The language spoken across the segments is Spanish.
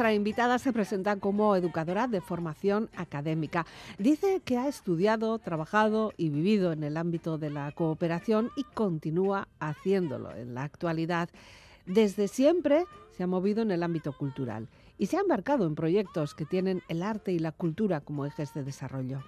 Nuestra invitada se presenta como educadora de formación académica. Dice que ha estudiado, trabajado y vivido en el ámbito de la cooperación y continúa haciéndolo en la actualidad. Desde siempre se ha movido en el ámbito cultural y se ha embarcado en proyectos que tienen el arte y la cultura como ejes de desarrollo.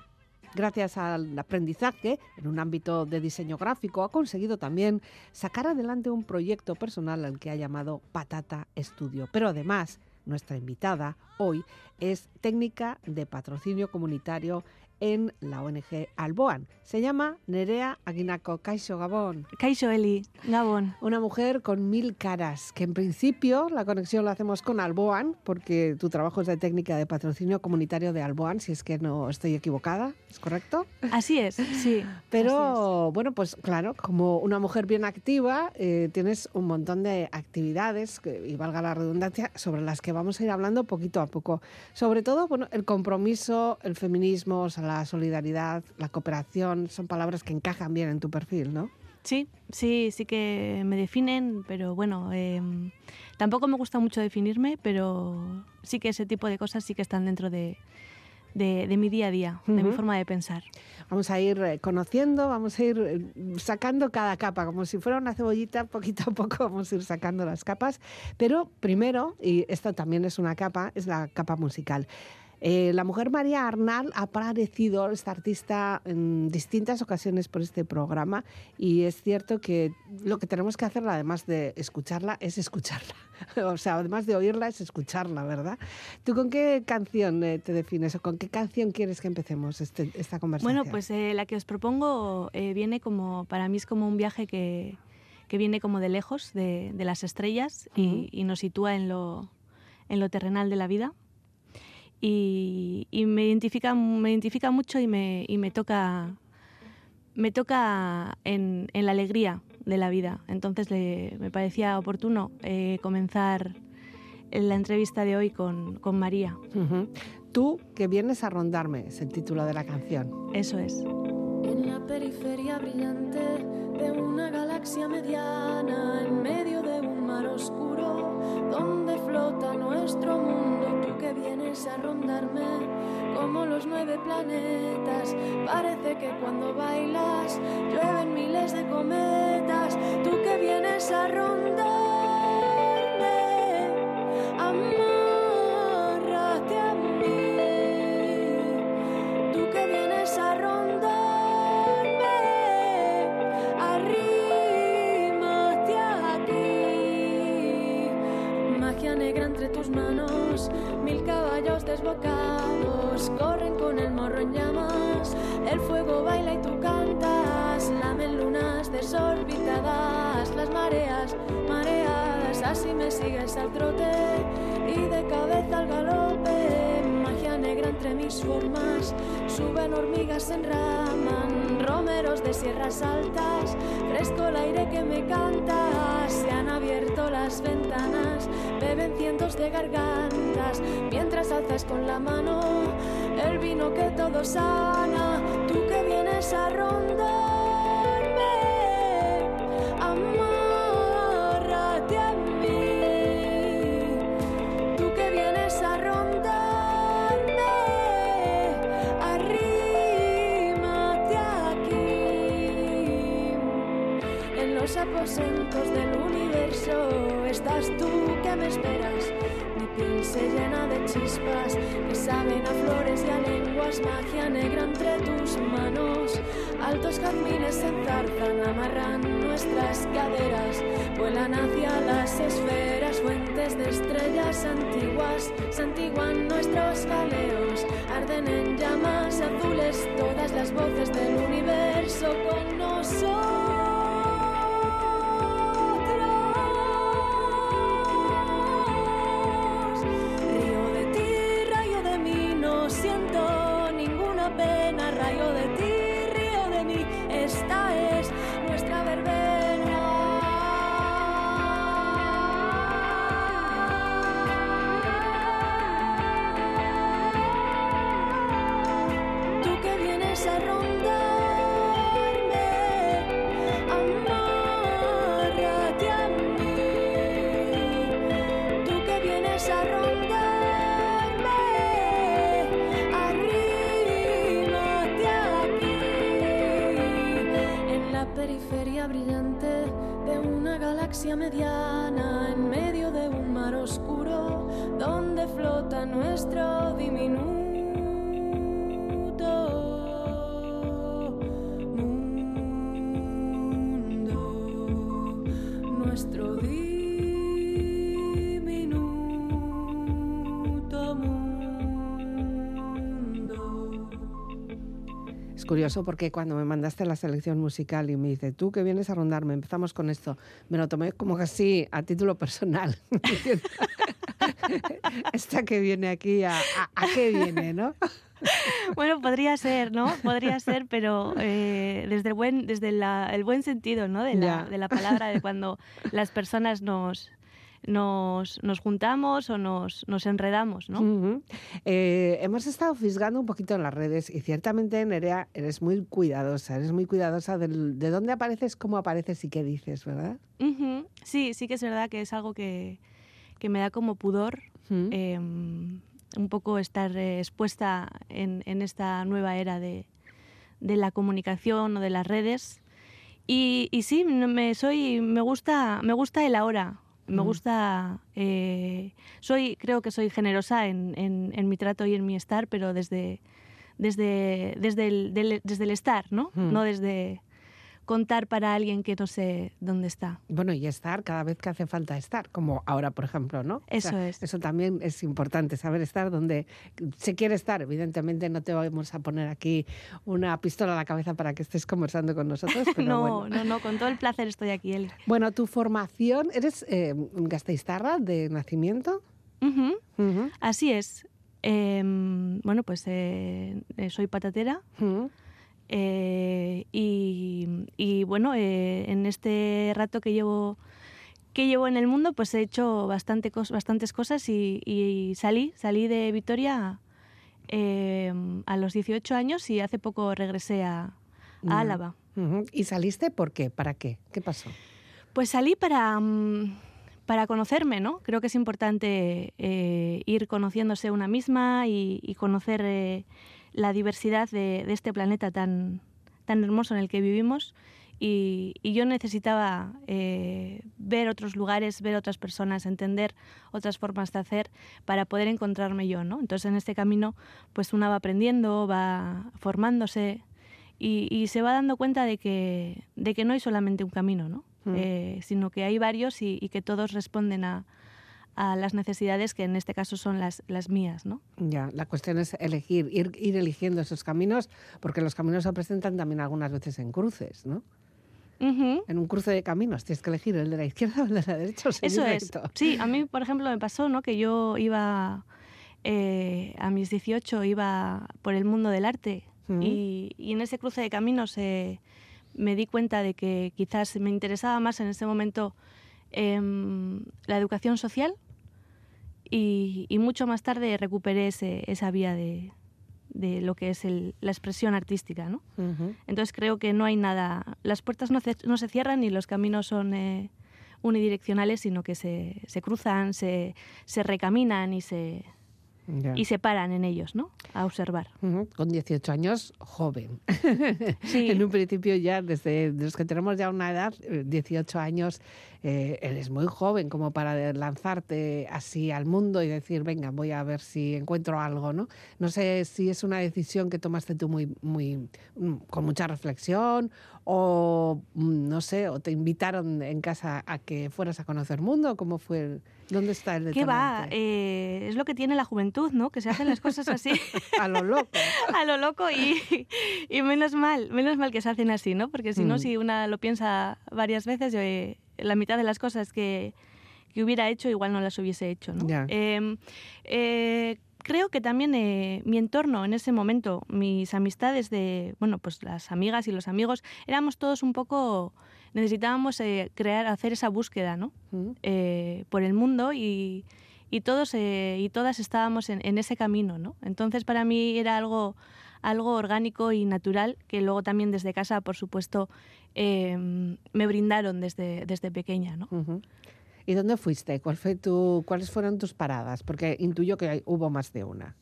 Gracias al aprendizaje en un ámbito de diseño gráfico, ha conseguido también sacar adelante un proyecto personal al que ha llamado Patata Estudio. Pero además, nuestra invitada hoy es técnica de patrocinio comunitario en la ONG Alboan. Se llama Nerea Aguinaco Caixo Gabón. Caixo Eli, Gabón. Una mujer con mil caras, que en principio la conexión la hacemos con Alboan, porque tu trabajo es de técnica de patrocinio comunitario de Alboan, si es que no estoy equivocada, ¿es correcto? Así es, sí. Pero bueno, pues claro, como una mujer bien activa, eh, tienes un montón de actividades, y valga la redundancia, sobre las que vamos a ir hablando poquito a poco. Sobre todo, bueno, el compromiso, el feminismo, o sea, la solidaridad, la cooperación, son palabras que encajan bien en tu perfil, ¿no? Sí, sí, sí que me definen, pero bueno, em, tampoco me gusta mucho definirme, pero sí que ese tipo de cosas sí que están dentro de, mi día a día, de mi forma de pensar. Vamos a ir eh, conociendo, vamos a ir eh, sacando cada capa, como si fuera una cebollita, poquito a poco vamos a ir sacando las capas, pero primero, y esto también es una capa, es la capa musical. Eh, la mujer María Arnal ha aparecido, esta artista, en distintas ocasiones por este programa y es cierto que lo que tenemos que hacer, además de escucharla, es escucharla. o sea, además de oírla, es escucharla, ¿verdad? ¿Tú con qué canción eh, te defines o con qué canción quieres que empecemos este, esta conversación? Bueno, pues eh, la que os propongo viene como, para mí es como un viaje que, viene como de lejos, de, las estrellas y, y, nos sitúa en lo, en lo terrenal de la vida y, me, identifica, me identifica mucho y me, y me toca, me toca en, en, la alegría de la vida. Entonces me parecía oportuno eh, comenzar la entrevista de hoy con, con María. Tú que vienes a rondarme, es el título de la canción. Eso es. En la periferia brillante de una galaxia mediana, en medio de un mar oscuro, donde flota nuestro mundo, tú que vienes a rondarme como los nueve planetas, parece que cuando bailas llueven miles de cometas, tú que vienes a rondarme, amárrate desbocados corren con el morro en llamas, el fuego baila y tú cantas, lamen lunas desorbitadas, las mareas, mareadas, así me sigues al trote y de cabeza al galope, magia negra entre mis formas, suben hormigas, se enraman, romeros de sierras altas, fresco el aire que me canta, se han abierto las ventanas, beben cientos de gargantas, mientras alzas con la mano el vino que todo sana, tú que vienes a rondarme, amárrate a mí, tú que vienes a rondarme, arrímate aquí, en los aposentos del universo estás tú que me esperas se llena de chispas que saben a flores y a lenguas, magia negra entre tus manos. Altos jazmines se enzarzan, amarran nuestras caderas, vuelan hacia las esferas, fuentes de estrellas antiguas, santiguan nuestros galeos, arden en llamas azules todas las voces del universo con nosotros. Es curioso porque cuando me mandaste la selección musical y me dice, tú que vienes a rondarme, empezamos con esto, me lo tomé como así, a título personal. Esta que viene aquí, ¿a, a, a qué viene, no? Bueno, podría ser, ¿no? Podría ser, pero eh, desde, el buen, desde la- el buen sentido, ¿no? De la, de la palabra, de cuando las personas nos, nos, nos juntamos o nos, nos enredamos, ¿no? Eh, hemos estado fisgando un poquito en las redes y ciertamente, Nerea, eres muy cuidadosa, eres muy cuidadosa del- de dónde apareces, cómo apareces y qué dices, ¿verdad? Sí, sí que es verdad que es algo que, que me da como pudor eh, un poco estar eh, expuesta en, en esta nueva era de, de la comunicación o de las redes. Y, y sí, me, soy, me, gusta, me gusta el ahora. Me gusta, eh, soy, creo que soy generosa en, en- en mi trato y en mi estar, pero desde, desde, desde, el, del- desde el estar, ¿no? No desde contar para alguien que no sé dónde está. Bueno, y estar cada vez que hace falta estar, como ahora, por ejemplo, ¿no? O Eso sea, es. Eso también es importante, saber estar donde se quiere estar. Evidentemente no te vamos a poner aquí una pistola a la cabeza para que estés conversando con nosotros, pero no, bueno. no, no, con todo el placer estoy aquí, Eli. Bueno, tu formación, ¿eres eh, gasteiztarra de nacimiento? Ujú, Así es. Em, bueno, pues eh, soy patatera ujú. Eh, y, y, bueno, eh, en este rato que llevo que llevo en el mundo, pues he hecho bastante cos- bastantes cosas y, y salí, salí de Vitoria em, a los 18 años y hace poco regresé a. Álava. ¿Y saliste por qué? ¿Para qué? ¿Qué pasó? Pues salí para, mm, para conocerme, ¿no? Creo que es importante eh, ir conociéndose una misma y, y conocer eh, la diversidad de, de este planeta tan, tan hermoso en el que vivimos. Y, y yo necesitaba eh, ver otros lugares, ver otras personas, entender otras formas de hacer para poder encontrarme yo, ¿no? Entonces en este camino, pues una va aprendiendo, va formándose y, y se va dando cuenta de que, de que no hay solamente un camino, ¿no? Mm. Eh, sino que hay varios y, y que todos responden a, a las necesidades que en este caso son las, las mías, ¿no? Ya, la cuestión es elegir, ir, ir eligiendo esos caminos, porque los caminos se presentan también algunas veces en cruces, ¿no? En un cruce de caminos tienes que elegir el de la izquierda o el de la derecha o Eso es. Sí, a mí, por ejemplo, me pasó, ¿no? Que yo iba eh, a mis 18 iba por el mundo del arte y en ese cruce de caminos eh, me di cuenta de que quizás me interesaba más en ese momento em, la educación social y, y mucho más tarde recuperé ese- esa vía de, de lo que es el- la expresión artística, ¿no? Ujú. Entonces creo que no hay nada, las puertas no, ce- no se cierran y los caminos son eh, unidireccionales, sino que se, se cruzan, se, se recaminan y se, y se paran en ellos, ¿no? A observar. Ujú. Con 18 años, joven. Sí. En un principio ya, desde los que tenemos ya una edad, eh, 18 años, eh, eres muy joven como para lanzarte así al mundo y decir, venga, voy a ver si encuentro algo, ¿no? No sé si es una decisión que tomaste tú muy, muy, mm, con mucha reflexión o, mm, no sé, o te invitaron en casa a que fueras a conocer mundo, ¿cómo fue? el- ¿Dónde está el ¿Qué va? detonante? Eh, es lo que tiene la juventud, ¿no? Que se hacen las cosas así A lo loco. a lo loco y, y menos mal, menos mal que se hacen así, ¿no? Porque si no, Mm. si una lo piensa varias veces, eh, la mitad de las cosas que, que hubiera hecho igual no las hubiese hecho, ¿no? Ya. Eh, eh, creo que también eh, mi entorno en ese momento, mis amistades de, bueno, pues las amigas y los amigos, éramos todos un poco, necesitábamos eh, crear, hacer esa búsqueda, ¿no? Mm. por el mundo y, y todos eh, y todas estábamos en, en ese camino, ¿no? Entonces para mí era algo, algo orgánico y natural que luego también desde casa, por supuesto, eh, me brindaron desde, desde pequeña, ¿no? Ujú. ¿Y dónde fuiste? ¿Cuál fue tu, ¿Cuáles fueron tus paradas? Porque intuyo que hubo más de una.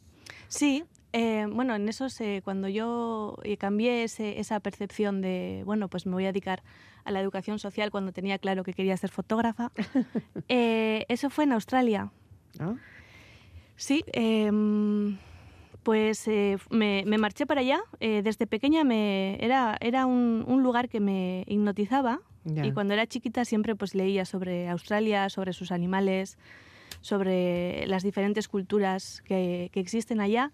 Sí, Eh, bueno, en eso se, cuando yo eh, cambié esa percepción de, bueno, pues me voy a dedicar a la educación social cuando tenía claro que quería ser fotógrafa, eh, eso fue en Australia. ¿Ah? Sí, pues me, marché para allá. desde pequeña me, era, era un, lugar que me hipnotizaba y cuando era chiquita siempre pues leía sobre Australia, sobre sus animales, sobre las diferentes culturas que, que existen allá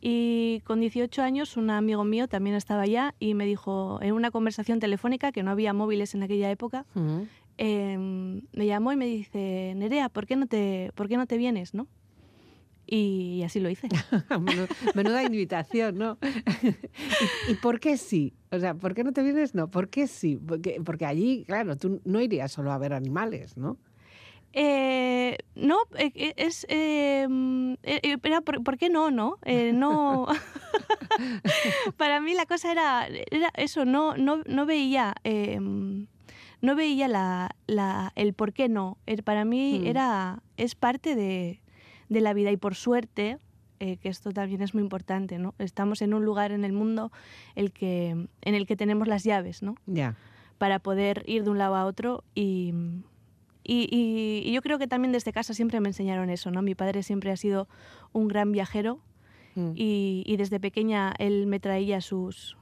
y con 18 años un amigo mío también estaba allá y me dijo en una conversación telefónica, que no había móviles en aquella época, em, me llamó y me dice, Nerea, ¿por qué no te, por qué no te vienes? ¿no? Y así lo hice. Menuda invitación, ¿no? ¿Y, por qué sí? O sea, ¿por qué no te vienes? No, ¿por qué sí? Porque, porque allí, claro, tú no irías solo a ver animales, ¿no? Eh, no, eh, eh, es. Em, por, qué no? No. no. Para mí la cosa era, era eso, no, no, no veía. Em, no veía la, la, el por qué no. Para mí mm. era, es parte de, de la vida y por suerte, que esto también es muy importante, ¿no? Estamos en un lugar en el mundo el que, en el que tenemos las llaves, ¿no? Ya. Para poder ir de un lado a otro y, y, yo creo que también desde casa siempre me enseñaron eso, ¿no? Mi padre siempre ha sido un gran viajero mm. y, desde pequeña él me traía sus,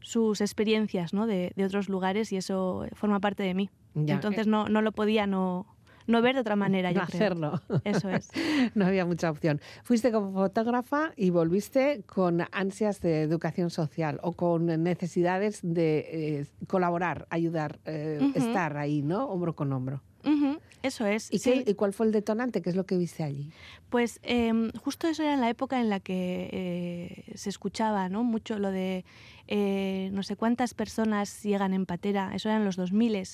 sus experiencias ¿no? de, otros lugares y eso forma parte de mí. Entonces no, no lo podía no, no ver de otra manera, yo hacerlo. Eso es. no había mucha opción. Fuiste como fotógrafa y volviste con ansias de educación social o con necesidades de eh, colaborar, ayudar, eh, estar ahí, ¿no? Hombro con hombro. Eso es. ¿Y, cuál fue el detonante? ¿Qué es lo que viste allí? Pues em, justo eso era en la época en la que eh, se escuchaba ¿no? mucho lo de eh, no sé cuántas personas llegan en patera. Eso eran los 2000,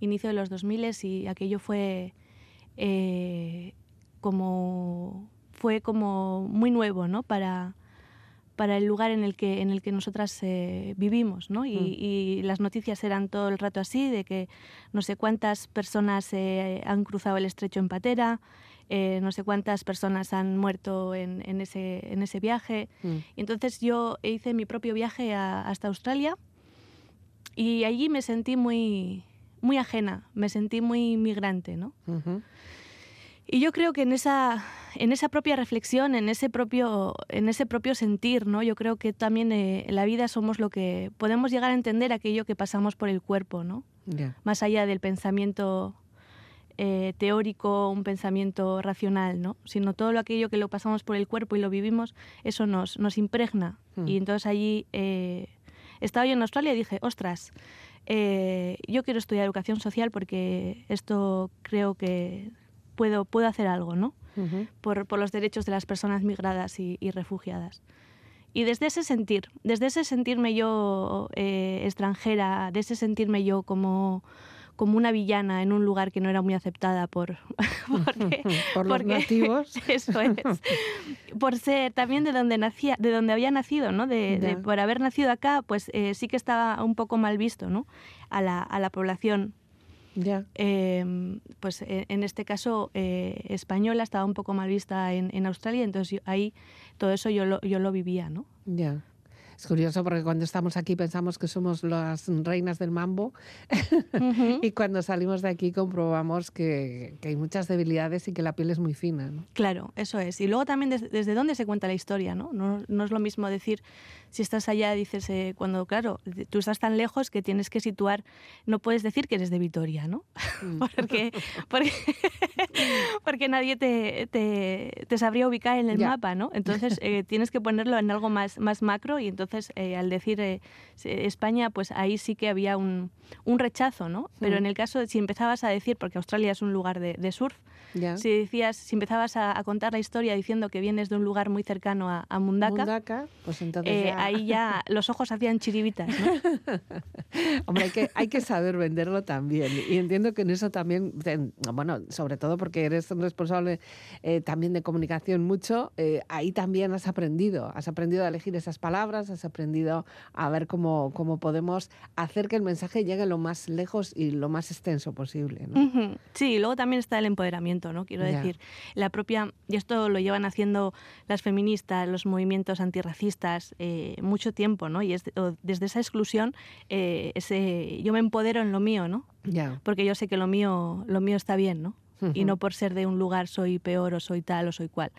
inicio de los 2000 y aquello fue eh, como fue como muy nuevo ¿no? para, para el lugar en el que, en el que nosotras eh, vivimos, ¿no? Mm. Y, las noticias eran todo el rato así, de que no sé cuántas personas eh, han cruzado el estrecho en patera, eh, no sé cuántas personas han muerto en, en, ese, en ese, viaje. Mm. Y entonces yo hice mi propio viaje hasta Australia y allí me sentí muy, muy ajena, me sentí muy inmigrante, ¿no? Y yo creo que en esa, en esa propia reflexión, en ese propio, en ese propio sentir, ¿no? Yo creo que también eh, en la vida somos lo que podemos llegar a entender aquello que pasamos por el cuerpo, ¿no? Más allá del pensamiento eh, teórico, un pensamiento racional, ¿no? Sino todo lo aquello que lo pasamos por el cuerpo y lo vivimos, eso nos, nos impregna. Hmm. Y entonces allí eh, estaba yo en Australia y dije, ostras, yo quiero estudiar educación social porque esto creo que puedo, puedo hacer algo, ¿no? por, por, los derechos de las personas migradas y, refugiadas. Y desde ese sentir, desde ese sentirme yo eh, extranjera, de ese sentirme yo como, como una villana en un lugar que no era muy aceptada por, por los nativos. Eso es. Por ser también de donde nacía, de donde había nacido, ¿no? De, por haber nacido acá, pues eh, sí que estaba un poco mal visto, ¿no? A la, a la población ya. Em, pues e, en este caso eh, española estaba un poco mal vista en, en Australia, entonces ahí todo eso yo lo, yo lo vivía, ¿no? Ya. Es curioso porque cuando estamos aquí pensamos que somos las reinas del mambo y cuando salimos de aquí comprobamos que, hay muchas debilidades y que la piel es muy fina. ¿no? Claro, eso es. Y luego también desde dónde se cuenta la historia, ¿no? ¿no? ¿no? es lo mismo decir, si estás allá, dices, eh, cuando, claro, tú estás tan lejos que tienes que situar, no puedes decir que eres de Vitoria, ¿no? Mm. porque, porque, nadie te, te, sabría ubicar en el mapa, ¿no? Entonces eh, tienes que ponerlo en algo más, más macro y entonces eh, al decir eh, España, pues ahí sí que había un, un rechazo, ¿no? Pero en el caso, de, si empezabas a decir, porque Australia es un lugar de, de surf, si decías, si empezabas a, contar la historia diciendo que vienes de un lugar muy cercano a, a Mundaka, pues entonces eh, ahí ya los ojos hacían chiribitas. ¿no? Hombre, hay que, hay que saber venderlo también. Y entiendo que en eso también, bueno, sobre todo porque eres un responsable también de comunicación mucho, ahí también has aprendido, has aprendido a elegir esas palabras, has aprendido a ver cómo, cómo podemos hacer que el mensaje llegue lo más lejos y lo más extenso posible. Sí, y luego también está el empoderamiento ¿no? Quiero decir, la propia, y esto lo llevan haciendo las feministas, los movimientos antirracistas, eh, mucho tiempo, ¿no? Y es, desde esa exclusión, eh, ese, yo me empodero en lo mío, ¿no? Porque yo sé que lo mío, lo mío está bien, ¿no? Y no por ser de un lugar soy peor o soy tal o soy cual.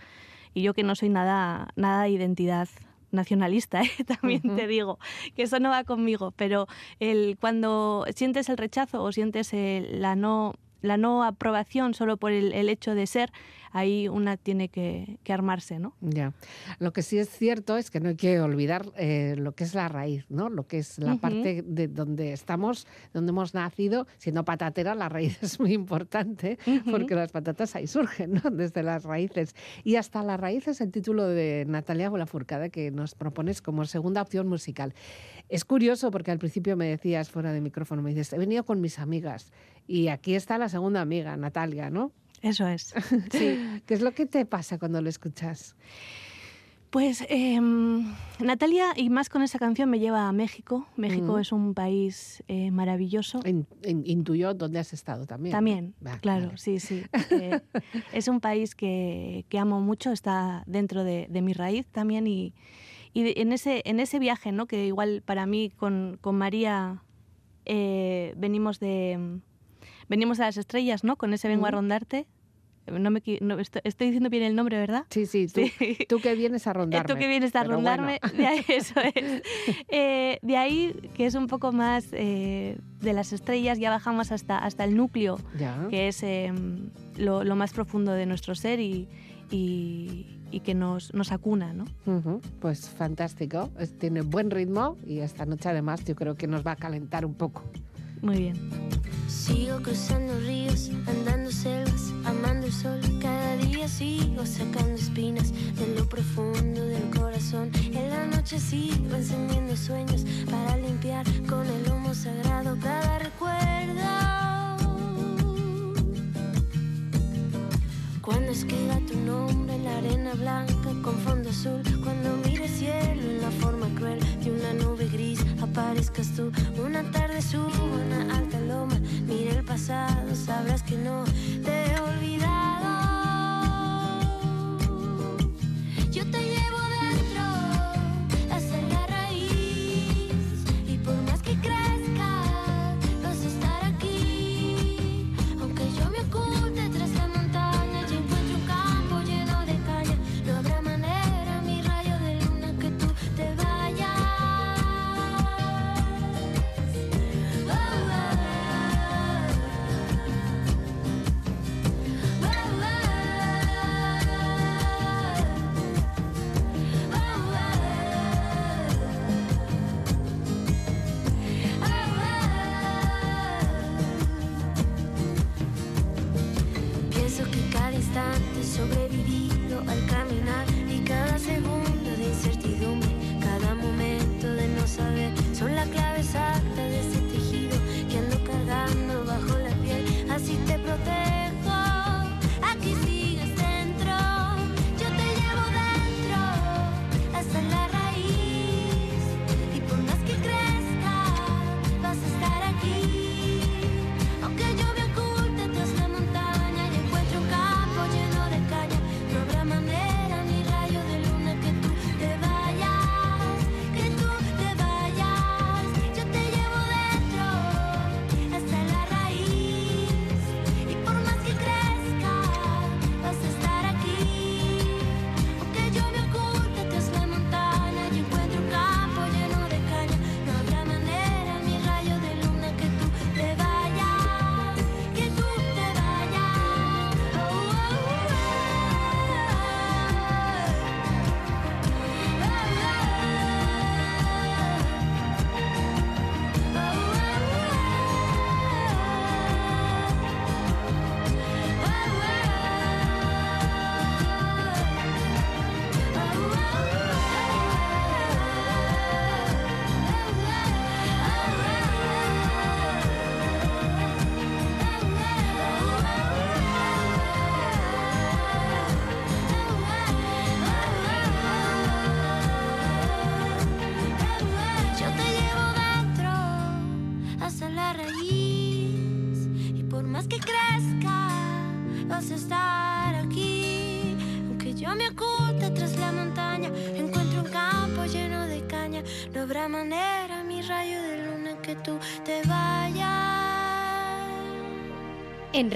Y yo que no soy nada, nada de identidad nacionalista, ¿eh? también te digo, que eso no va conmigo, pero el, cuando sientes el rechazo o sientes la no la no aprobación solo por el, hecho de ser, ahí una tiene que, armarse, ¿no? Ya. Lo que sí es cierto es que no hay que olvidar eh, lo que es la raíz, ¿no? Lo que es la parte de donde estamos, donde hemos nacido. Siendo patatera, la raíz es muy importante porque las patatas ahí surgen, ¿no? Desde las raíces. Y hasta la raíz es el título de Natalia Furcada que nos propones como segunda opción musical. Es curioso porque al principio me decías fuera de micrófono, me dices, he venido con mis amigas y aquí está la segunda amiga, Natalia, ¿no? Eso es. Sí. ¿Qué es lo que te pasa cuando lo escuchas? Pues em, Natalia, y más con esa canción, me lleva a México. México es un país eh, maravilloso. En, intuyó dónde has estado también. También, claro, sí, sí. Eh, es un país que, amo mucho, está dentro de, mi raíz también. Y, en, ese, en ese viaje, ¿no? que igual para mí con, María eh, venimos de venimos a las estrellas, ¿no? Con ese vengo a rondarte. No me, estoy, diciendo bien el nombre, ¿verdad? Sí, sí, tú, que vienes a rondarme. Tú que vienes a rondarme, de ahí, eso es. Eh, de ahí, que es un poco más eh, de las estrellas, ya bajamos hasta, hasta el núcleo, que es em, lo, más profundo de nuestro ser y, y, que nos, nos acuna, ¿no? Pues fantástico, tiene buen ritmo y esta noche además yo creo que nos va a calentar un poco. Muy bien. Sigo cruzando ríos, andando selvas, amando el sol. Cada día sigo sacando espinas de lo profundo del corazón. En la noche sigo encendiendo sueños para limpiar con el humo sagrado cada recuerdo. Cuando escriba tu nombre en la arena blanca con fondo azul, cuando mire cielo en la forma cruel de una nube gris, aparezcas tú.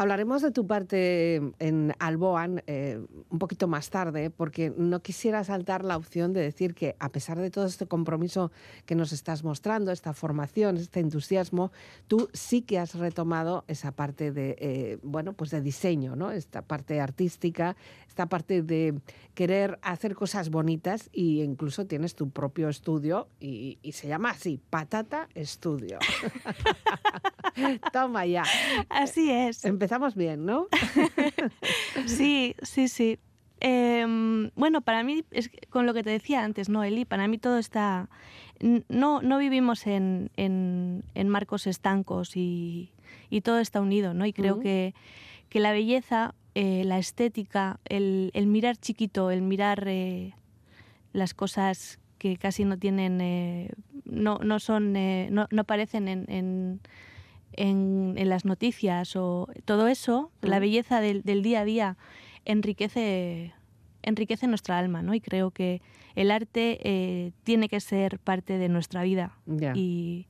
Hablaremos de tu parte en Alboan eh, un poquito más tarde, porque no quisiera saltar la opción de decir que a pesar de todo este compromiso que nos estás mostrando, esta formación, este entusiasmo, tú sí que has retomado esa parte de, eh, bueno, pues de diseño, ¿no? Esta parte artística, esta parte de querer hacer cosas bonitas e incluso tienes tu propio estudio y, y se llama así, Patata Estudio. Toma ya. Así es. Empezamos bien, ¿no? sí, sí, sí. Em, bueno, para mí, es con lo que te decía antes, ¿no, Eli? Para mí todo está... No, no vivimos en, en, en marcos estancos y, y, todo está unido, ¿no? Y creo uh -huh. que, que, la belleza, eh, la estética, el, el, mirar chiquito, el mirar eh, las cosas que casi no tienen... Eh, no, no son... eh, no, no aparecen en, en en, en, las noticias o todo eso, la belleza del, del, día a día enriquece, enriquece nuestra alma, ¿no? Y creo que el arte eh, tiene que ser parte de nuestra vida yeah. y,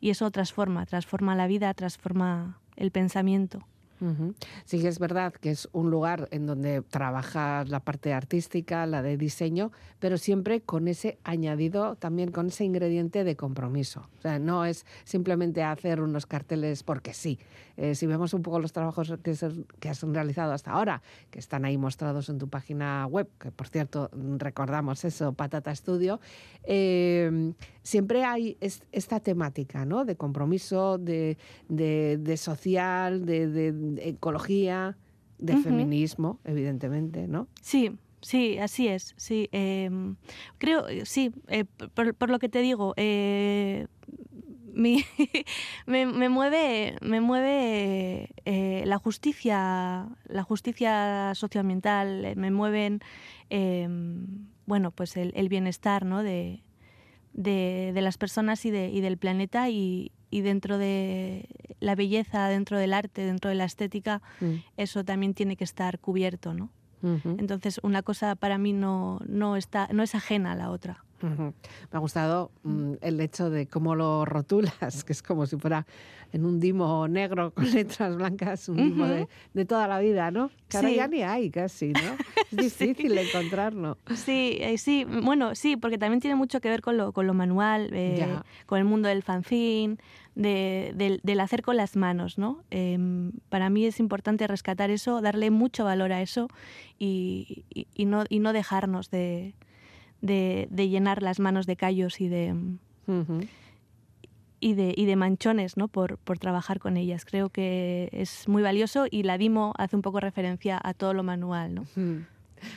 y, eso transforma, transforma la vida, transforma el pensamiento. Sí es verdad que es un lugar en donde trabajas la parte artística, la de diseño, pero siempre con ese añadido, también con ese ingrediente de compromiso. O sea, no es simplemente hacer unos carteles porque sí. Eh, si vemos un poco los trabajos que, se, que, has realizado hasta ahora, que están ahí mostrados en tu página web, que por cierto recordamos eso, Patata Studio, eh, siempre hay es, esta temática ¿no? de compromiso, de, de, social, de, ecología, de uh -huh. feminismo, evidentemente, ¿no? Sí, Sí, así es. Sí, eh, creo, sí, eh, por, por, lo que te digo, eh, mi, me, me, mueve, me mueve eh, la justicia, la justicia socioambiental, me mueven, bueno, pues el, el bienestar, ¿no? De, de, de, las personas y, de, y del planeta y, y, dentro de la belleza, dentro del arte, dentro de la estética, mm. eso también tiene que estar cubierto, ¿no? Uh -huh. Entonces, una cosa para mí no, no, está, no es ajena a la otra. Uh -huh. Me ha gustado um, el hecho de cómo lo rotulas, que es como si fuera en un dimo negro con letras blancas, un dimo uh -huh. de, de, toda la vida, ¿no? Que ahora sí. ya ni hay casi, ¿no? Es difícil sí. encontrarlo. Sí, eh, sí, bueno, sí, porque también tiene mucho que ver con lo, con lo manual, eh, con el mundo del fanzine, de, de, del hacer con las manos, ¿no? Eh, para mí es importante rescatar eso, darle mucho valor a eso y, y, y no, y no dejarnos de, de, de, llenar las manos de callos y de... Uh -huh. Y de, y de, manchones ¿no? por, por, trabajar con ellas. Creo que es muy valioso y la Dimo hace un poco referencia a todo lo manual. ¿no? Uh -huh.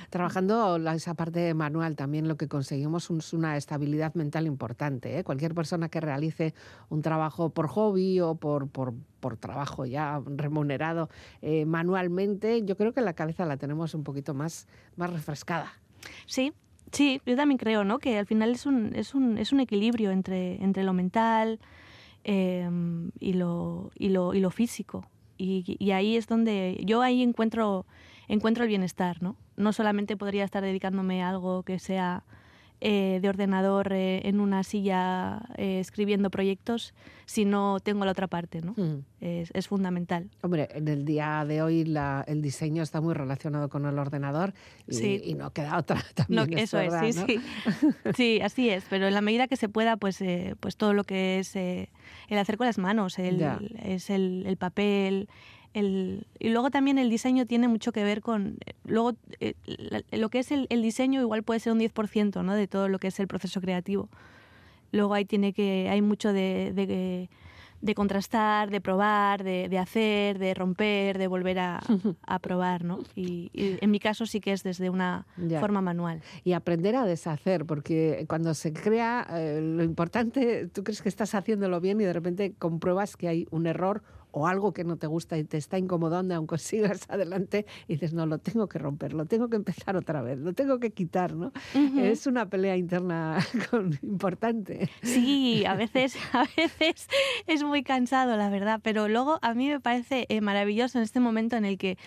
Trabajando esa parte manual también lo que conseguimos es una estabilidad mental importante. ¿eh? Cualquier persona que realice un trabajo por hobby o por, por, por trabajo ya remunerado eh, manualmente, yo creo que la cabeza la tenemos un poquito más, más refrescada. Sí, Sí, yo también creo, ¿no? Que al final es un, es un, es un equilibrio entre, entre lo mental eh, y, lo, y, lo, y lo físico. Y, y, ahí es donde yo ahí encuentro, encuentro el bienestar, ¿no? No solamente podría estar dedicándome a algo que sea eh, de ordenador eh, en una silla eh, escribiendo proyectos si no tengo la otra parte, ¿no? Mm. Es, es, fundamental. Hombre, en el día de hoy la, el diseño está muy relacionado con el ordenador y, sí. y no queda otra también. No, eso verdad, es, sí, ¿no? sí. sí, así es, pero en la medida que se pueda, pues, eh, pues todo lo que es el hacer con las manos, el, es el, el papel, el, y luego también el diseño tiene mucho que ver con, luego eh, lo que es el, el, diseño igual puede ser un 10% ¿no? de todo lo que es el proceso creativo. Luego ahí tiene que, hay mucho de, de, de contrastar, de probar, de, de, hacer, de romper, de volver a, a probar, ¿no? Y, y, en mi caso sí que es desde una ya. forma manual. Y aprender a deshacer, porque cuando se crea, eh, lo importante, tú crees que estás haciéndolo bien y de repente compruebas que hay un error o algo que no te gusta y te está incomodando, aunque sigas adelante, y dices, no, lo tengo que romper, lo tengo que empezar otra vez, lo tengo que quitar, ¿no? Es una pelea interna importante. Sí, a veces, a veces es muy cansado, la verdad, pero luego a mí me parece eh, maravilloso en este momento en el que,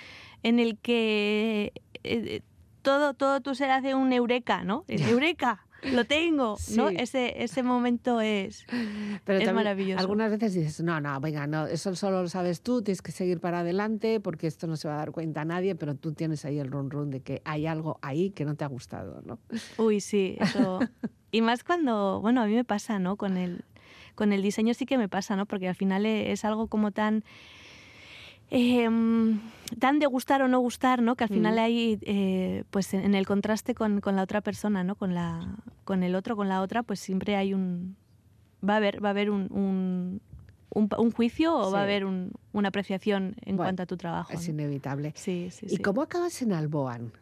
en el que eh, todo, todo tu ser hace un eureka, ¿no? Eureka lo tengo, ¿no? Ese, ese momento es, es maravilloso. Algunas veces dices, no, no, venga, no, eso solo lo sabes tú, tienes que seguir para adelante porque esto no se va a dar cuenta a nadie, pero tú tienes ahí el run run de que hay algo ahí que no te ha gustado, ¿no? Uy, sí, eso. y más cuando, bueno, a mí me pasa, ¿no? Con el, con el diseño sí que me pasa, ¿no? Porque al final es algo como tan eh, tan de gustar o no gustar, ¿no? Que al final mm. hay, eh, pues en el contraste con, con, la otra persona, ¿no? Con, la, con el otro, con la otra, pues siempre hay un... Va a haber, va a haber un, un, un, juicio o va a haber una apreciación en cuanto a tu trabajo. Es inevitable. Sí, sí, ¿Y cómo acabas en Alboan?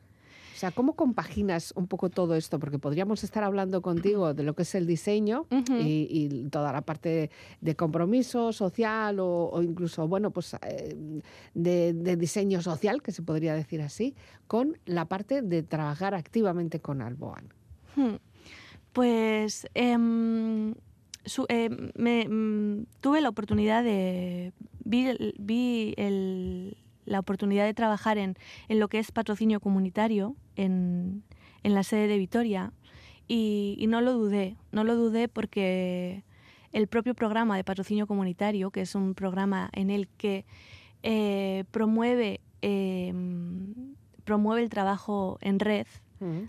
O sea, ¿cómo compaginas un poco todo esto? Porque podríamos estar hablando contigo de lo que es el diseño y, toda la parte de compromiso social o, incluso, bueno, pues eh, de, diseño social, que se podría decir así, con la parte de trabajar activamente con Alboan. Hmm. Pues em, em, me, mm, tuve la oportunidad de... Vi, la oportunidad de trabajar en, en, lo que es patrocinio comunitario en, la sede de Vitoria y, no lo dudé, no lo dudé porque el propio programa de patrocinio comunitario, que es un programa en el que eh, promueve, em, promueve el trabajo en red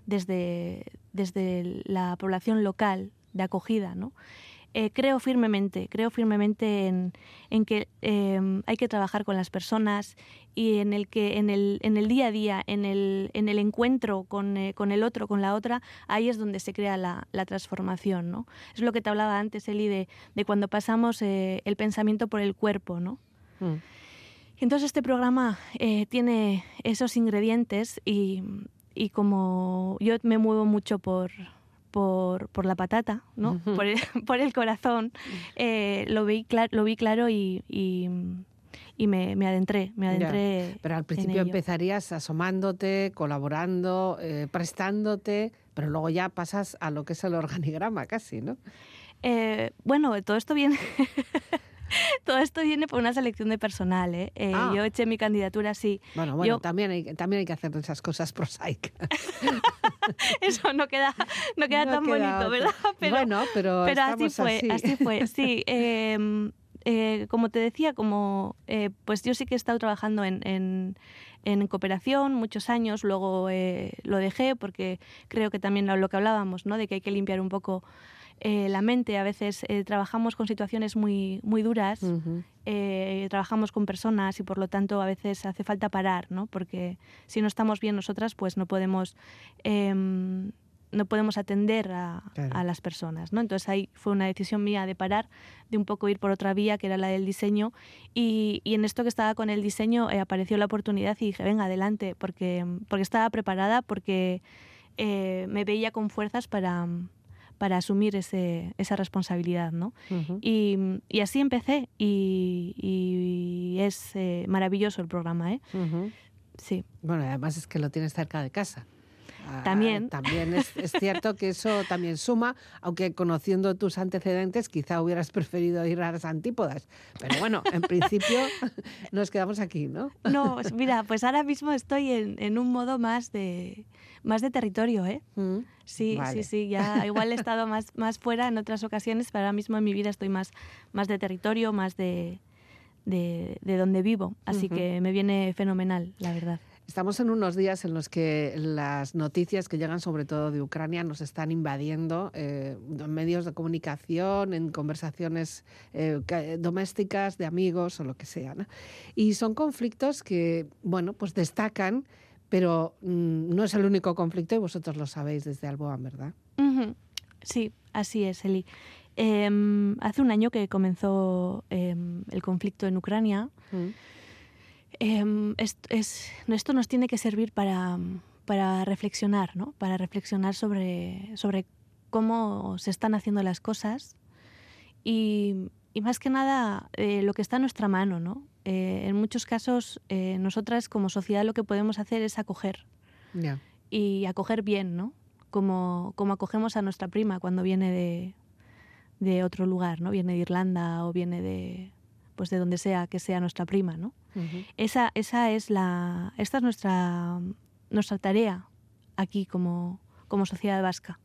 desde, desde la población local de acogida, ¿no? Eh, creo firmemente, creo firmemente en, en que em, hay que trabajar con las personas y en el que en el, en el día a día, en el, en el encuentro con, eh, con, el otro, con la otra, ahí es donde se crea la, la transformación. ¿no? Es lo que te hablaba antes, Eli, de, de cuando pasamos eh, el pensamiento por el cuerpo. ¿no? Mm. Entonces este programa tiene esos ingredientes y, y como yo me muevo mucho por, por, por la patata, ¿no? por, el, por, el, corazón, eh, lo, vi lo vi claro y, y, y me, me, adentré. Me adentré pero al principio empezarías asomándote, colaborando, eh, prestándote, pero luego ya pasas a lo que es el organigrama casi, ¿no? Eh, bueno, todo esto viene... Todo esto viene por una selección de personal. ¿eh? eh ah. Yo eché mi candidatura, sí. Bueno, bueno, también, hay, también hay que hacer esas cosas prosaicas. Eso no queda, no queda tan bonito, ¿verdad? Pero, bueno, pero, pero así fue, así. fue, sí. Em, eh, como te decía, como eh, pues yo sí que he estado trabajando en, en, en cooperación muchos años, luego lo dejé porque creo que también lo que hablábamos, ¿no? de que hay que limpiar un poco eh, la mente. A veces eh, trabajamos con situaciones muy, muy duras, eh, trabajamos con personas y por lo tanto a veces hace falta parar, ¿no? Porque si no estamos bien nosotras, pues no podemos em, no podemos atender a, las personas, ¿no? Entonces ahí fue una decisión mía de parar, de un poco ir por otra vía, que era la del diseño, y, y en esto que estaba con el diseño apareció la oportunidad y dije, venga, adelante, porque, porque estaba preparada, porque me veía con fuerzas para, para asumir ese, esa responsabilidad, ¿no? y, y, así empecé y, y es eh, maravilloso el programa, ¿eh? Sí. Bueno, además es que lo tienes cerca de casa. Ah, también. también es, es, cierto que eso también suma, aunque conociendo tus antecedentes quizá hubieras preferido ir a las antípodas. Pero bueno, en principio nos quedamos aquí, ¿no? No, mira, pues ahora mismo estoy en, en un modo más de, más de territorio, ¿eh? Mm, sí, sí, sí, ya igual he estado más, más fuera en otras ocasiones, pero ahora mismo en mi vida estoy más, más de territorio, más de, de, donde vivo. Así que me viene fenomenal, la verdad. Estamos en unos días en los que las noticias que llegan sobre todo de Ucrania nos están invadiendo eh, en medios de comunicación, en conversaciones eh, domésticas, de amigos o lo que sea. Y son conflictos que, bueno, pues destacan pero mm, no es el único conflicto y vosotros lo sabéis desde Alboan, ¿verdad? Sí, así es, Eli. Em, hace un año que comenzó em, el conflicto en Ucrania. Mm. Em, esto, nos tiene que servir para, para reflexionar, ¿no? Para reflexionar sobre, sobre cómo se están haciendo las cosas y, y más que nada eh, lo que está en nuestra mano, ¿no? Eh, en muchos casos, eh, nosotras como sociedad lo que podemos hacer es acoger. Y acoger bien, ¿no? Como, como acogemos a nuestra prima cuando viene de, de otro lugar, ¿no? Viene de Irlanda o viene de, pues de donde sea que sea nuestra prima, ¿no? Esa, esa es la, esta es nuestra, nuestra tarea aquí como, como sociedad vasca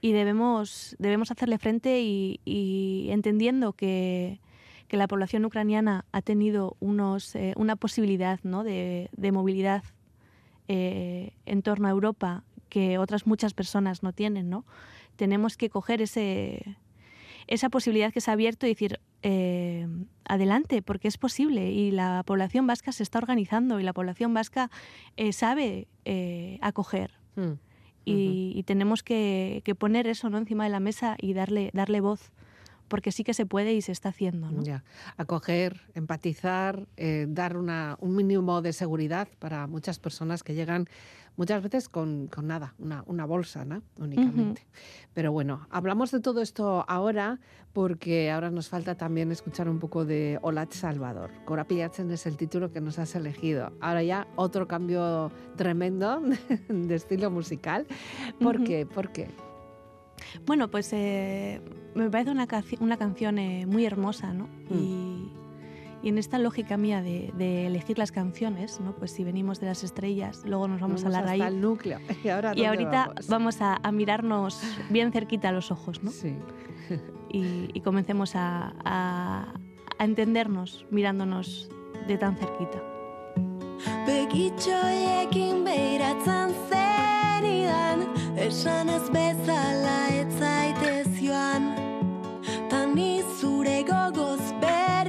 y debemos, debemos hacerle frente y, entendiendo que, que, la población ucraniana ha tenido unos, eh, una posibilidad ¿no? de, de, movilidad eh, en torno a Europa que otras muchas personas no tienen, ¿no? tenemos que coger ese, esa posibilidad que se ha abierto y decir, eh, adelante, porque es posible y la población vasca se está organizando y la población vasca sabe acoger. Mm y, tenemos que, poner eso ¿no? encima de la mesa y darle, darle voz porque sí que se puede y se está haciendo. ¿no? Ya. Acoger, empatizar, eh, dar una, un mínimo de seguridad para muchas personas que llegan muchas veces con, con nada, una, una, bolsa, ¿no? Únicamente. Pero bueno, hablamos de todo esto ahora porque ahora nos falta también escuchar un poco de Olat Salvador. Cora Pillatzen es el título que nos has elegido. Ahora ya otro cambio tremendo de estilo musical. ¿Por qué? ¿Por qué? Bueno, pues eh, me parece una, una canción eh, muy hermosa, ¿no? Mm. Y, en esta lógica mía de, elegir las canciones, ¿no? Pues si venimos de las estrellas, luego nos vamos, a la raíz. el núcleo. Y, ahora y ahorita vamos, a, mirarnos bien cerquita a los ojos, ¿no? Sí. y, comencemos a, a, entendernos mirándonos de tan cerquita. zenidan Esan ez bezala etzaitez joan. Tan zure gogoz bezala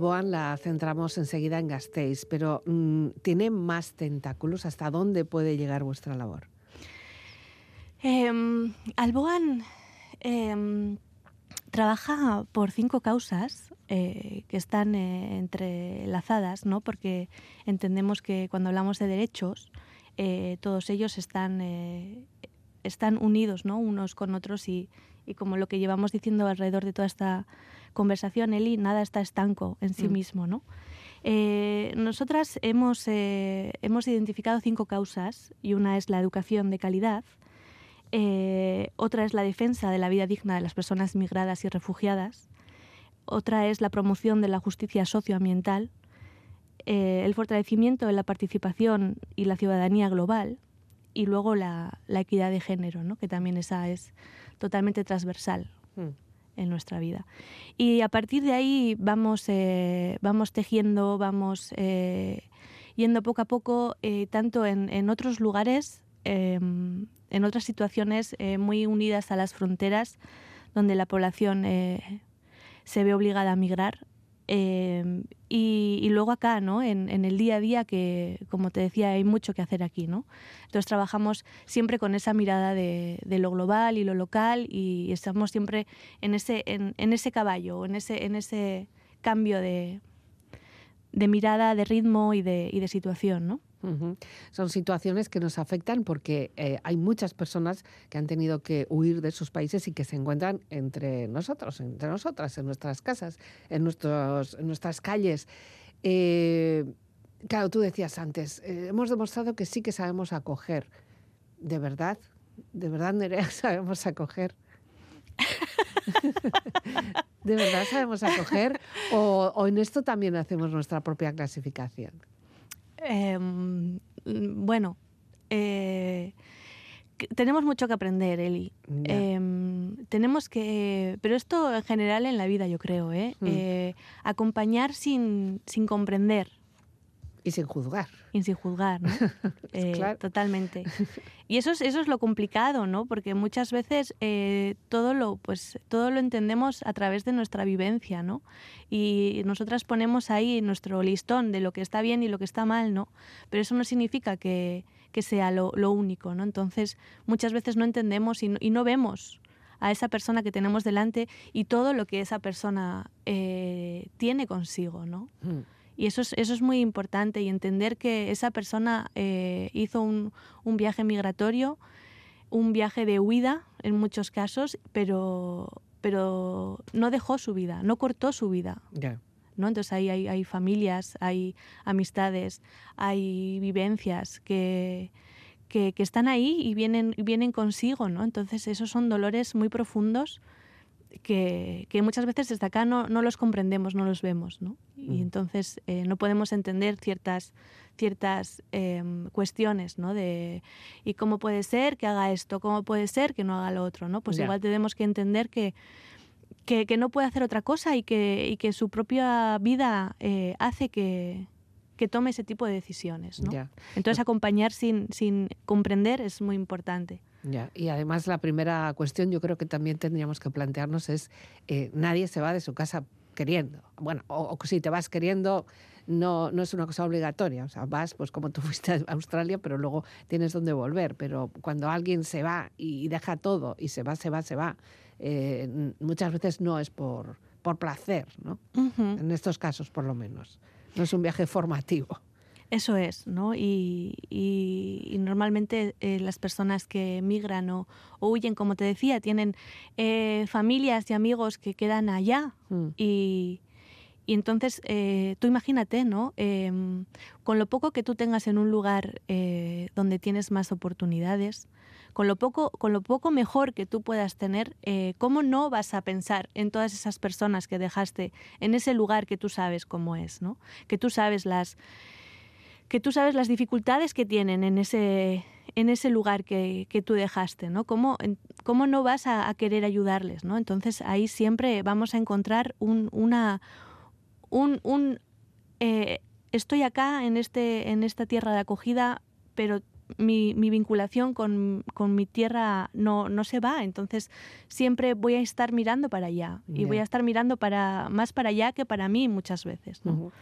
Alboan la centramos enseguida en Gasteiz, pero mm, ¿tiene más tentáculos? ¿Hasta dónde puede llegar vuestra labor? Em, Alboan em, trabaja por cinco causas eh, que están eh, entrelazadas, ¿no? porque entendemos que cuando hablamos de derechos, eh, todos ellos están, están unidos ¿no? unos con otros y, como lo que llevamos diciendo alrededor de toda esta conversación, Eli, nada está estanco en sí mm. mismo. ¿no? nosotras hemos, hemos identificado cinco causas y una es la educación de calidad, eh, otra es la defensa de la vida digna de las personas migradas y refugiadas. Otra es la promoción de la justicia socioambiental, eh, el fortalecimiento de la participación y la ciudadanía global y luego la, equidad de género, ¿no? que también esa es totalmente transversal hmm. En nuestra vida. Y a partir de ahí vamos, eh, vamos tejiendo, vamos yendo poco a poco, tanto en, en, otros lugares em, en otras situaciones eh, muy unidas a las fronteras, donde la población eh, se ve obligada a migrar. Eh, y, luego acá, ¿no? En, el día a día, que como te decía, hay mucho que hacer aquí. ¿no? Entonces trabajamos siempre con esa mirada de, lo global y lo local y estamos siempre en ese, en, ese caballo, en ese, en ese cambio de, de mirada, de ritmo y de, y de situación. ¿no? Son situaciones que nos afectan porque eh, hay muchas personas que han tenido que huir de sus países y que se encuentran entre nosotros, entre nosotras, en nuestras casas, en, nuestros, nuestras calles. Eh, claro, tú decías antes, eh, hemos demostrado que sí que sabemos acoger. ¿De verdad? ¿De verdad, Nerea, sabemos acoger? ¿De verdad sabemos acoger? ¿O en esto también hacemos nuestra propia clasificación? Em, bueno, eh, tenemos mucho que aprender, Eli. Em, tenemos que, pero esto en general en la vida, yo creo, ¿eh? Hmm. eh acompañar sin, sin comprender. Y sin juzgar. Y sin juzgar, ¿no? Eh, totalmente. Y eso es, eso es lo complicado, ¿no? Porque muchas veces eh, todo, lo, pues, todo lo entendemos a través de nuestra vivencia, ¿no? Y nosotras ponemos ahí nuestro listón de lo que está bien y lo que está mal, ¿no? Pero eso no significa que, que sea lo, lo, único, ¿no? Entonces, muchas veces no entendemos y no, y no vemos a esa persona que tenemos delante y todo lo que esa persona eh, tiene consigo, ¿no? Hmm. Y eso es, eso es muy importante y entender que esa persona eh, hizo un, un, viaje migratorio, un viaje de huida en muchos casos, pero, pero no dejó su vida, no cortó su vida. ¿no? Entonces ahí hay, hay, familias, hay amistades, hay vivencias que, que, que, están ahí y vienen, vienen consigo. ¿no? Entonces esos son dolores muy profundos que, muchas veces desde acá no, los comprendemos, no los vemos, ¿no? Y mm. entonces eh, no podemos entender ciertas, ciertas em, cuestiones, ¿no? De, ¿y cómo puede ser que haga esto? ¿Cómo puede ser que no haga lo otro? ¿no? Pues igual tenemos que entender que, que, no puede hacer otra cosa y que, y que su propia vida eh, hace que, que tome ese tipo de decisiones, ¿no? Entonces acompañar sin, sin comprender es muy importante. Ya, y además la primera cuestión yo creo que también tendríamos que plantearnos es, eh, nadie se va de su casa queriendo. Bueno, o, si te vas queriendo, no, no es una cosa obligatoria. O sea, vas pues como tú fuiste a Australia, pero luego tienes donde volver. Pero cuando alguien se va y deja todo y se va, se va, se va, eh, muchas veces no es por, por placer, ¿no? En estos casos, por lo menos. No es un viaje formativo. Eso es, ¿no? Y, normalmente eh, las personas que migran o, huyen, como te decía, tienen eh, familias y amigos que quedan allá. Mm. Y, entonces, eh, tú imagínate, ¿no? Em, con lo poco que tú tengas en un lugar donde tienes más oportunidades, con lo poco, con lo poco mejor que tú puedas tener, ¿cómo no vas a pensar en todas esas personas que dejaste en ese lugar que tú sabes cómo es, ¿no? Que tú sabes las que tú sabes las dificultades que tienen en ese, en ese lugar que, que tú dejaste, ¿no? ¿Cómo, cómo no vas a, querer ayudarles, ¿no? Entonces ahí siempre vamos a encontrar un, una, un, un eh, estoy acá en, este, en esta tierra de acogida, pero mi, mi vinculación con, con, mi tierra no, no, se va. Entonces siempre voy a estar mirando para allá y voy a estar mirando para, más para allá que para mí muchas veces. ¿no?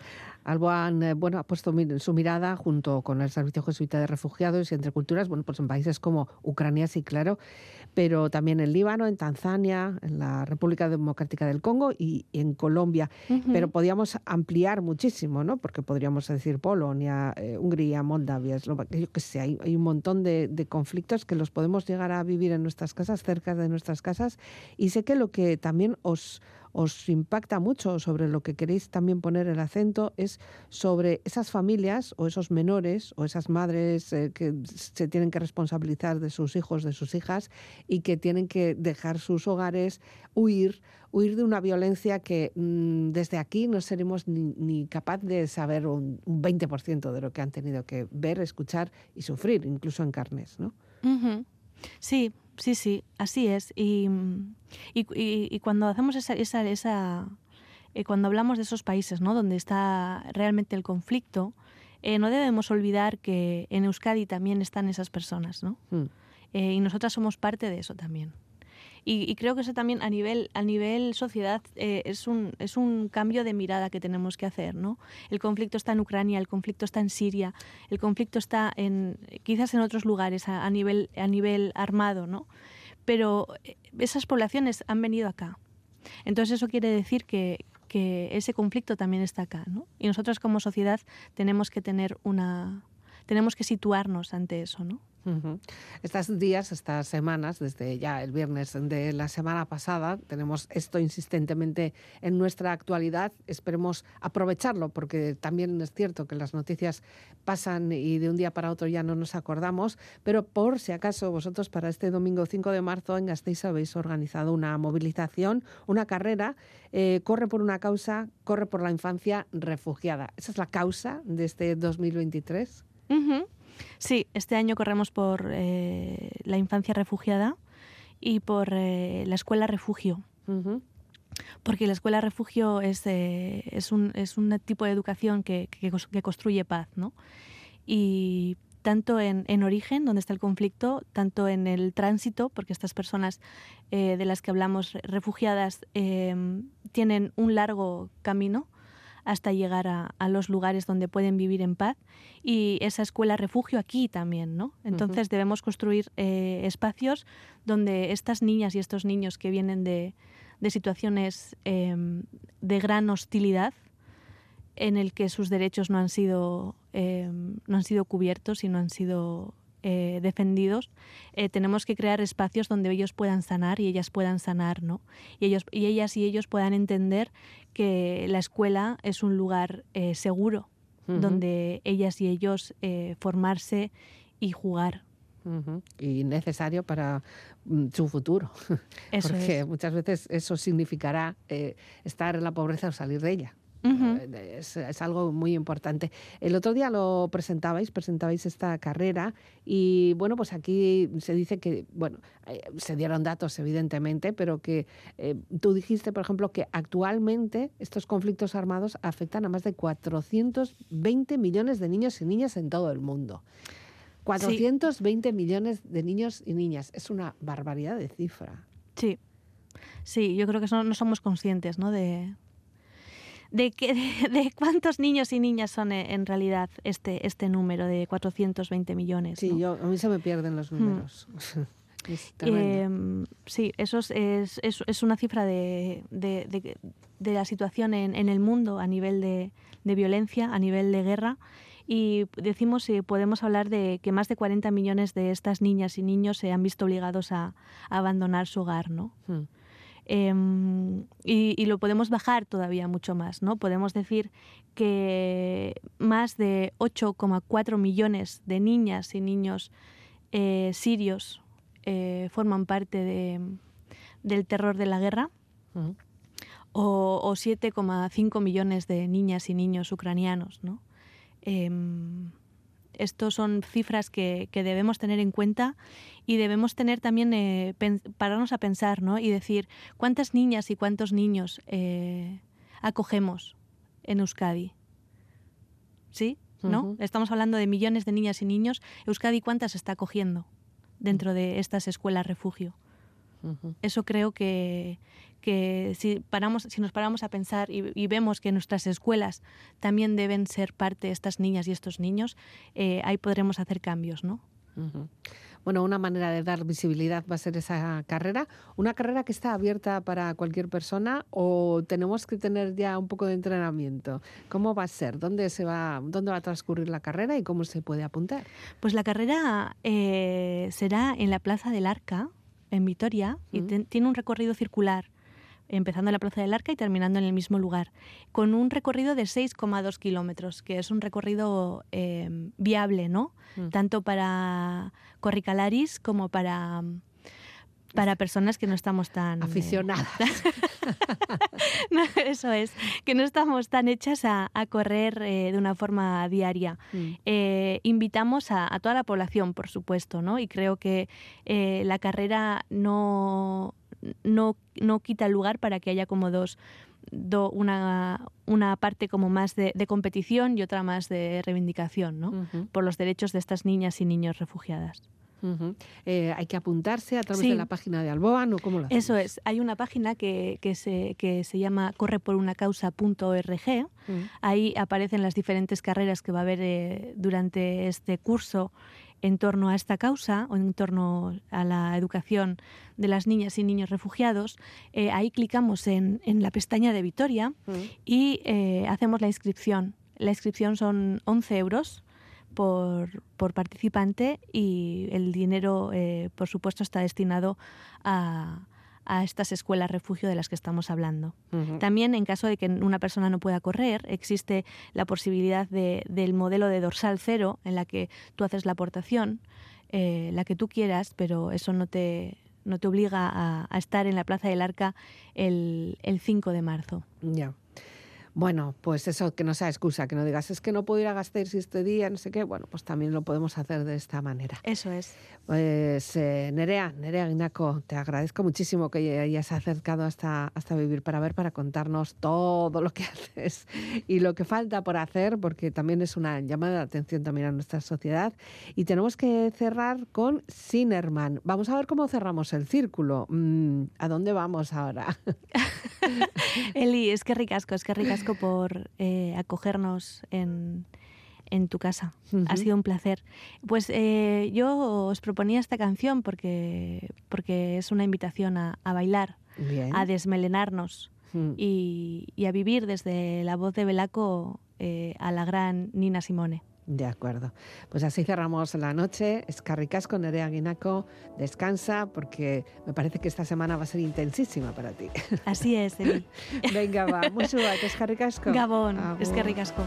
Alboan eh, bueno, ha puesto su mirada junto con el Servicio Jesuita de Refugiados y entre culturas, bueno, pues en países como Ucrania, sí, claro, pero también en Líbano, en Tanzania, en la República Democrática del Congo y, en Colombia. Pero podríamos ampliar muchísimo, ¿no? Porque podríamos decir Polonia, eh, Hungría, Moldavia, Eslovaquia, yo qué sé, hay, hay, un montón de, de conflictos que los podemos llegar a vivir en nuestras casas, cerca de nuestras casas. Y sé que lo que también os os impacta mucho, sobre lo que queréis también poner el acento, es sobre esas familias o esos menores o esas madres eh, que se tienen que responsabilizar de sus hijos, de sus hijas y que tienen que dejar sus hogares, huir, huir de una violencia que mm, desde aquí no seremos ni, ni capaz de saber un, un 20% de lo que han tenido que ver, escuchar y sufrir, incluso en carnes, ¿no? Sí, Sí, sí, así es. Y, y, y cuando hacemos esa, esa, esa eh, cuando hablamos de esos países, ¿no? Donde está realmente el conflicto, eh, no debemos olvidar que en Euskadi también están esas personas, ¿no? Mm. Eh, y nosotras somos parte de eso también. Y, creo que eso también a nivel, a nivel sociedad eh, es, un, es un cambio de mirada que tenemos que hacer. ¿no? El conflicto está en Ucrania, el conflicto está en Siria, el conflicto está en, quizás en otros lugares a, nivel, a nivel armado, ¿no? pero eh, esas poblaciones han venido acá. Entonces eso quiere decir que, que ese conflicto también está acá. ¿no? Y nosotros como sociedad tenemos que tener una, tenemos que situarnos ante eso, ¿no? Estos días, estas semanas, desde ya el viernes de la semana pasada, tenemos esto insistentemente en nuestra actualidad. Esperemos aprovecharlo porque también es cierto que las noticias pasan y de un día para otro ya no nos acordamos, pero por si acaso vosotros para este domingo 5 de marzo en Gasteiz habéis organizado una movilización, una carrera, eh, corre por una causa, corre por la infancia refugiada. ¿Esa es la causa de este 2023? Sí, este año corremos por eh, la infancia refugiada y por eh, la escuela refugio. Porque la escuela refugio es, eh, es, un, es, un, tipo de educación que, que, construye paz, ¿no? Y tanto en, en, origen, donde está el conflicto, tanto en el tránsito, porque estas personas de las que hablamos, refugiadas, tienen un largo camino hasta llegar a, los lugares donde pueden vivir en paz y esa escuela refugio aquí también, ¿no? Entonces debemos construir eh, espacios donde estas niñas y estos niños que vienen de, situaciones em, de gran hostilidad, en el que sus derechos no han sido, em, no han sido cubiertos y no han sido eh, defendidos, eh, tenemos que crear espacios donde ellos puedan sanar y ellas puedan sanar, ¿no? Y, ellos, y ellas y ellos puedan entender que la escuela es un lugar eh, seguro, donde ellas y ellos formarse y jugar. Y necesario para mm, su futuro. Porque muchas veces eso significará estar en la pobreza o salir de ella. Eh, es, algo muy importante. El otro día lo presentabais, presentabais esta carrera y bueno, pues aquí se dice que, bueno, eh, se dieron datos evidentemente, pero que eh, tú dijiste, por ejemplo, que actualmente estos conflictos armados afectan a más de 420 millones de niños y niñas en todo el mundo. 420 millones de niños y niñas. Es una barbaridad de cifra. Sí, sí, yo creo que no, no somos conscientes ¿no? de, de, que, de, cuántos niños y niñas son eh, en realidad este, este número de 420 millones. Sí, yo, a mí se me pierden los hmm. números. Em, sí, eso es, es, es, una cifra de, de, de la situación en, en, el mundo a nivel de, violencia, a nivel de guerra. Y decimos, si podemos hablar de que más de 40 millones de estas niñas y niños se han visto obligados a, abandonar su hogar, ¿no? Hmm. Em, y, lo podemos bajar todavía mucho más, ¿no? Podemos decir que más de 8,4 millones de niñas y niños eh, sirios eh, forman parte de, del terror de la guerra. O, o 7,5 millones de niñas y niños ucranianos, ¿no? Estos son cifras que, debemos tener en cuenta y debemos tener también, eh, pararnos a pensar ¿no? y decir cuántas niñas y cuántos niños eh, acogemos en Euskadi. ¿Sí? ¿no? Estamos hablando de millones de niñas y niños. Euskadi, ¿cuántas está acogiendo dentro de estas escuelas refugio? Eso creo que, que si, paramos, si nos paramos a pensar y, y vemos que nuestras escuelas también deben ser parte de estas niñas y estos niños, eh, ahí podremos hacer cambios, ¿no? Ujú. Bueno, una manera de dar visibilidad va a ser esa carrera. ¿Una carrera que está abierta para cualquier persona o tenemos que tener ya un poco de entrenamiento? ¿Cómo va a ser? ¿Dónde, se va, dónde va a transcurrir la carrera y cómo se puede apuntar? Pues la carrera eh, será en la Plaza del Arca, en Vitoria, y Mm. ten- tiene un recorrido circular, empezando en la Plaza del Arca y terminando en el mismo lugar, con un recorrido de 6,2 kilómetros, que es un recorrido eh, viable, ¿no? Mm. Tanto para corricalaris como para, para personas que no estamos tan... Aficionadas. no, eso es, que no estamos tan hechas a, a correr eh, de una forma diaria. Mm. Eh, invitamos a, a toda la población, por supuesto, ¿no? Y creo que eh, la carrera no, no, no quita lugar para que haya como dos, do- una, una parte como más de, de competición y otra más de reivindicación, ¿no? Por los derechos de estas niñas y niños refugiadas. Eh, hay que apuntarse a través Sí. de la página de Alboa, ¿no? ¿Cómo lo hacemos? Eso es, hay una página que, que, se, que se llama correporunacausa.org. Mm. Ahí aparecen las diferentes carreras que va a haber eh, durante este curso en torno a esta causa o en torno a la educación de las niñas y niños refugiados. Eh, ahí clicamos en, en la pestaña de Vitoria Mm. y eh, hacemos la inscripción. La inscripción son 11 euros por, por participante y el dinero, eh, por supuesto, está destinado a, a estas escuelas refugio de las que estamos hablando. También, en caso de que una persona no pueda correr, existe la posibilidad de- del modelo de dorsal cero, en la que tú haces la aportación, eh, la que tú quieras, pero eso no te, no te obliga a, a estar en la Plaza del Arca el, el 5 de marzo. Ya. Bueno, pues eso, que no sea excusa, que no digas, es que no puedo ir a Gasteiz este día, no sé qué. Bueno, pues también lo podemos hacer de esta manera. Eso es. Pues eh, Nerea, Nerea Guinaco, te agradezco muchísimo que hayas acercado hasta, hasta Vivir para Ver para contarnos todo lo que haces y lo que falta por hacer, porque también es una llamada de atención también a nuestra sociedad. Y tenemos que cerrar con Sinerman. Vamos a ver cómo cerramos el círculo. Mm, ¿A dónde vamos ahora? Eli, es que ricasco, es que ricasco por eh, acogernos en, en tu casa. Ha sido un placer. Pues eh, yo os proponía esta canción porque, porque es una invitación a, a bailar, Bien. a desmelenarnos y, y a vivir desde la voz de Belaco eh, a la gran Nina Simone. De acuerdo. Pues así cerramos la noche. Escarricas con Nerea Guinaco. Descansa porque me parece que esta semana va a ser intensísima para ti. Así es, Eli. Venga, va. Mucho Escarricasco. Gabón, Agur. es que ricasco.